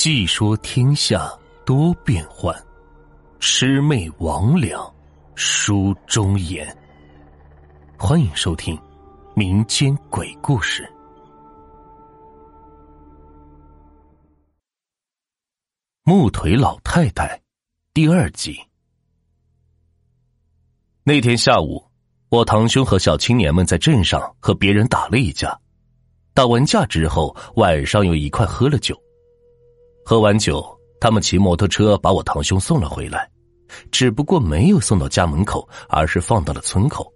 细说天下多变幻，魑魅魍魉书中言。欢迎收听民间鬼故事。木腿老太太第二集。那天下午，我堂兄和小青年们在镇上和别人打了一架，打完架之后，晚上又一块喝了酒。喝完酒，他们骑摩托车把我堂兄送了回来，只不过没有送到家门口，而是放到了村口。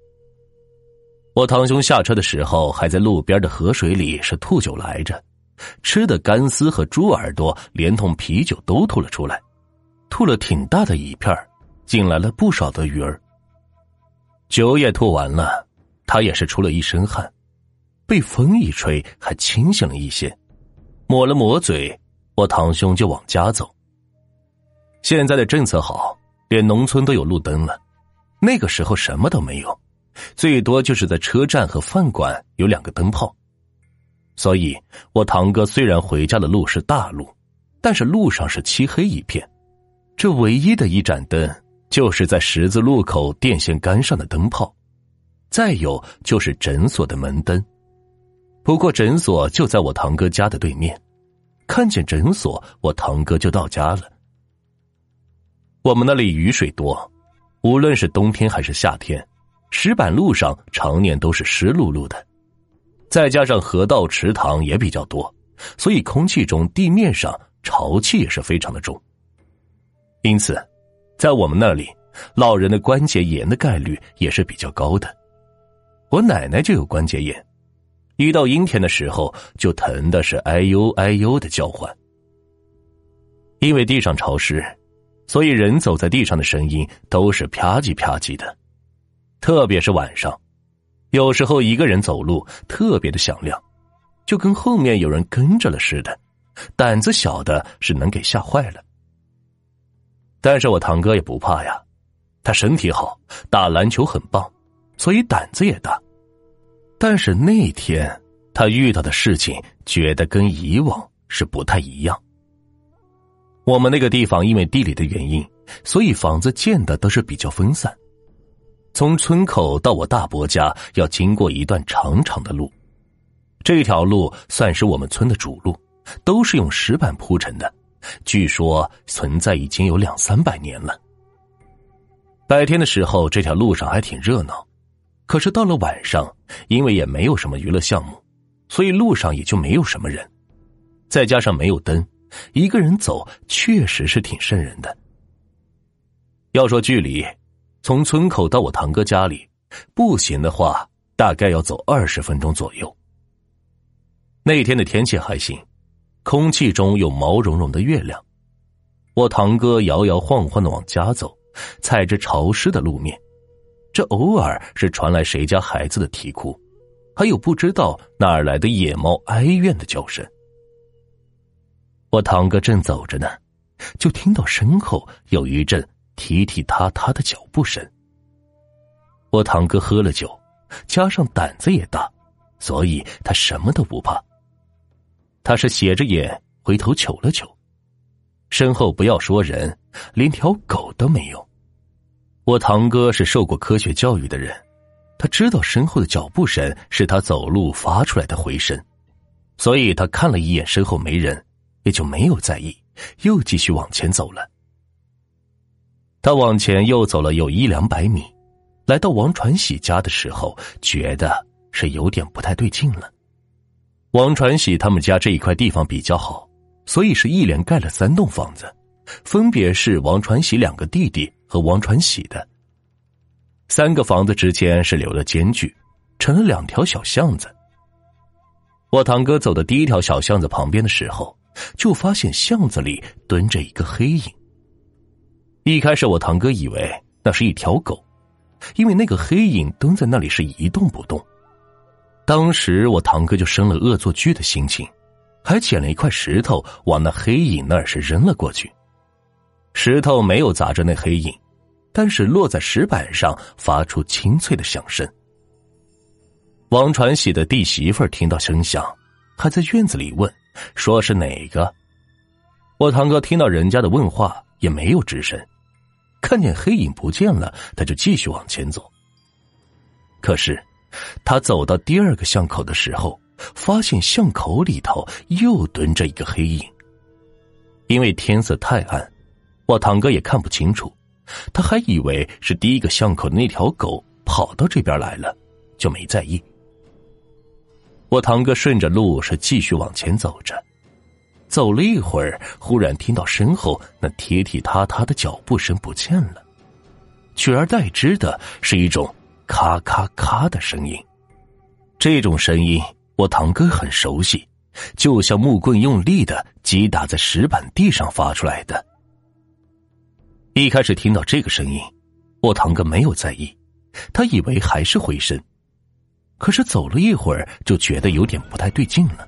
我堂兄下车的时候，还在路边的河水里是吐酒来着，吃的干丝和猪耳朵，连同啤酒都吐了出来，吐了挺大的一片进来了不少的鱼儿。酒也吐完了，他也是出了一身汗，被风一吹，还清醒了一些，抹了抹嘴。我堂兄就往家走。现在的政策好，连农村都有路灯了。那个时候什么都没有，最多就是在车站和饭馆有两个灯泡。所以，我堂哥虽然回家的路是大路，但是路上是漆黑一片。这唯一的一盏灯，就是在十字路口电线杆上的灯泡，再有就是诊所的门灯。不过诊所就在我堂哥家的对面。看见诊所，我堂哥就到家了。我们那里雨水多，无论是冬天还是夏天，石板路上常年都是湿漉漉的。再加上河道、池塘也比较多，所以空气中、地面上潮气也是非常的重。因此，在我们那里，老人的关节炎的概率也是比较高的。我奶奶就有关节炎。一到阴天的时候，就疼的是哎呦哎呦的叫唤。因为地上潮湿，所以人走在地上的声音都是啪叽啪叽的，特别是晚上，有时候一个人走路特别的响亮，就跟后面有人跟着了似的。胆子小的是能给吓坏了。但是我堂哥也不怕呀，他身体好，打篮球很棒，所以胆子也大。但是那天他遇到的事情，觉得跟以往是不太一样。我们那个地方因为地理的原因，所以房子建的都是比较分散。从村口到我大伯家要经过一段长长的路，这条路算是我们村的主路，都是用石板铺成的，据说存在已经有两三百年了。白天的时候，这条路上还挺热闹。可是到了晚上，因为也没有什么娱乐项目，所以路上也就没有什么人。再加上没有灯，一个人走确实是挺瘆人的。要说距离，从村口到我堂哥家里，步行的话大概要走二十分钟左右。那天的天气还行，空气中有毛茸茸的月亮。我堂哥摇摇晃晃的往家走，踩着潮湿的路面。这偶尔是传来谁家孩子的啼哭，还有不知道哪儿来的野猫哀怨的叫声。我堂哥正走着呢，就听到身后有一阵踢踢踏踏的脚步声。我堂哥喝了酒，加上胆子也大，所以他什么都不怕。他是斜着眼回头瞅了瞅，身后不要说人，连条狗都没有。我堂哥是受过科学教育的人，他知道身后的脚步声是他走路发出来的回声，所以他看了一眼身后没人，也就没有在意，又继续往前走了。他往前又走了有一两百米，来到王传喜家的时候，觉得是有点不太对劲了。王传喜他们家这一块地方比较好，所以是一连盖了三栋房子，分别是王传喜两个弟弟。和王传喜的三个房子之间是留了间距，成了两条小巷子。我堂哥走到第一条小巷子旁边的时候，就发现巷子里蹲着一个黑影。一开始我堂哥以为那是一条狗，因为那个黑影蹲在那里是一动不动。当时我堂哥就生了恶作剧的心情，还捡了一块石头往那黑影那儿是扔了过去。石头没有砸着那黑影。但是落在石板上，发出清脆的响声。王传喜的弟媳妇听到声响，还在院子里问：“说是哪个？”我堂哥听到人家的问话，也没有吱声。看见黑影不见了，他就继续往前走。可是，他走到第二个巷口的时候，发现巷口里头又蹲着一个黑影。因为天色太暗，我堂哥也看不清楚，他还以为是第一个巷口的那条狗跑到这边来了，就没在意。我堂哥顺着路是继续往前走着。走了一会儿，忽然听到身后那踢踢踏踏的脚步声不见了，取而代之的是一种咔咔咔的声音。这种声音我堂哥很熟悉，就像木棍用力的击打在石板地上发出来的。一开始听到这个声音，我堂哥没有在意，他以为还是回声，可是走了一会儿，就觉得有点不太对劲了。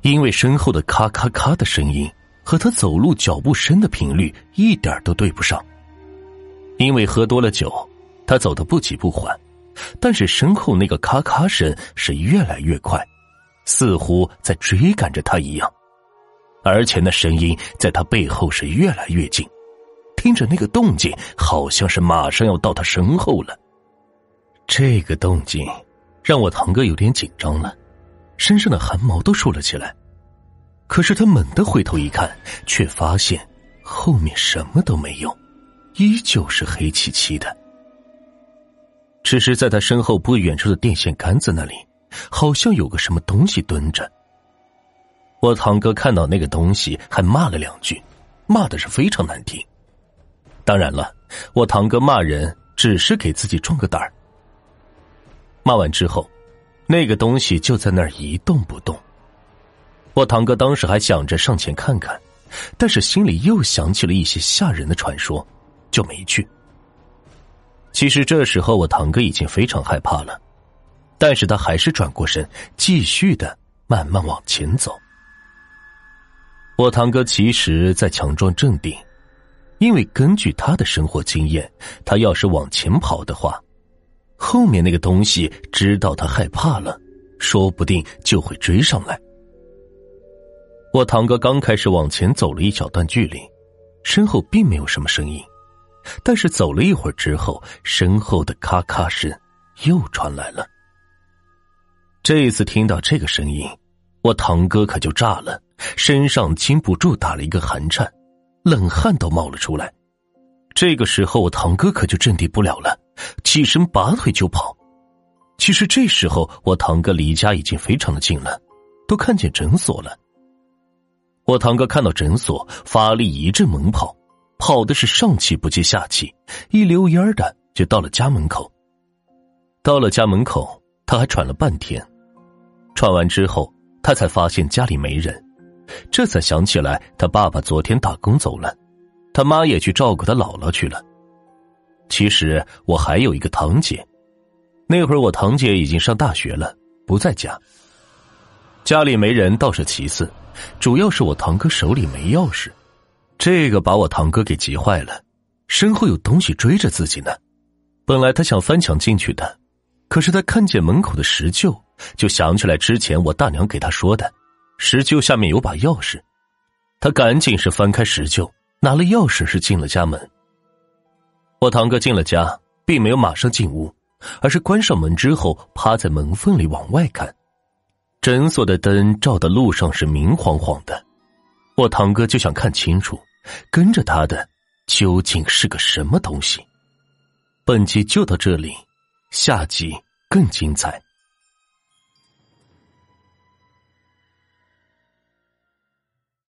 因为身后的咔咔咔的声音和他走路脚步声的频率一点都对不上。因为喝多了酒，他走的不急不缓，但是身后那个咔咔声是越来越快，似乎在追赶着他一样，而且那声音在他背后是越来越近，听着那个动静，好像是马上要到他身后了。这个动静让我堂哥有点紧张了。身上的汗毛都竖了起来，可是他猛地回头一看，却发现后面什么都没有，依旧是黑漆漆的。只是在他身后不远处的电线杆子那里，好像有个什么东西蹲着。我堂哥看到那个东西，还骂了两句，骂的是非常难听。当然了，我堂哥骂人只是给自己壮个胆儿。骂完之后。那个东西就在那儿一动不动。我堂哥当时还想着上前看看，但是心里又想起了一些吓人的传说，就没去。其实这时候我堂哥已经非常害怕了，但是他还是转过身，继续的慢慢往前走。我堂哥其实在强装镇定，因为根据他的生活经验，他要是往前跑的话。后面那个东西知道他害怕了，说不定就会追上来。我堂哥刚开始往前走了一小段距离，身后并没有什么声音，但是走了一会儿之后，身后的咔咔声又传来了。这一次听到这个声音，我堂哥可就炸了，身上禁不住打了一个寒颤，冷汗都冒了出来。这个时候，我堂哥可就镇定不了了。起身拔腿就跑，其实这时候我堂哥离家已经非常的近了，都看见诊所了。我堂哥看到诊所，发力一阵猛跑，跑的是上气不接下气，一溜烟的就到了家门口。到了家门口，他还喘了半天，喘完之后，他才发现家里没人，这才想起来他爸爸昨天打工走了，他妈也去照顾他姥姥去了。其实我还有一个堂姐，那会儿我堂姐已经上大学了，不在家。家里没人倒是其次，主要是我堂哥手里没钥匙，这个把我堂哥给急坏了。身后有东西追着自己呢，本来他想翻墙进去的，可是他看见门口的石臼，就想起来之前我大娘给他说的，石臼下面有把钥匙，他赶紧是翻开石臼，拿了钥匙是进了家门。我堂哥进了家，并没有马上进屋，而是关上门之后，趴在门缝里往外看。诊所的灯照的路上是明晃晃的，我堂哥就想看清楚，跟着他的究竟是个什么东西。本集就到这里，下集更精彩。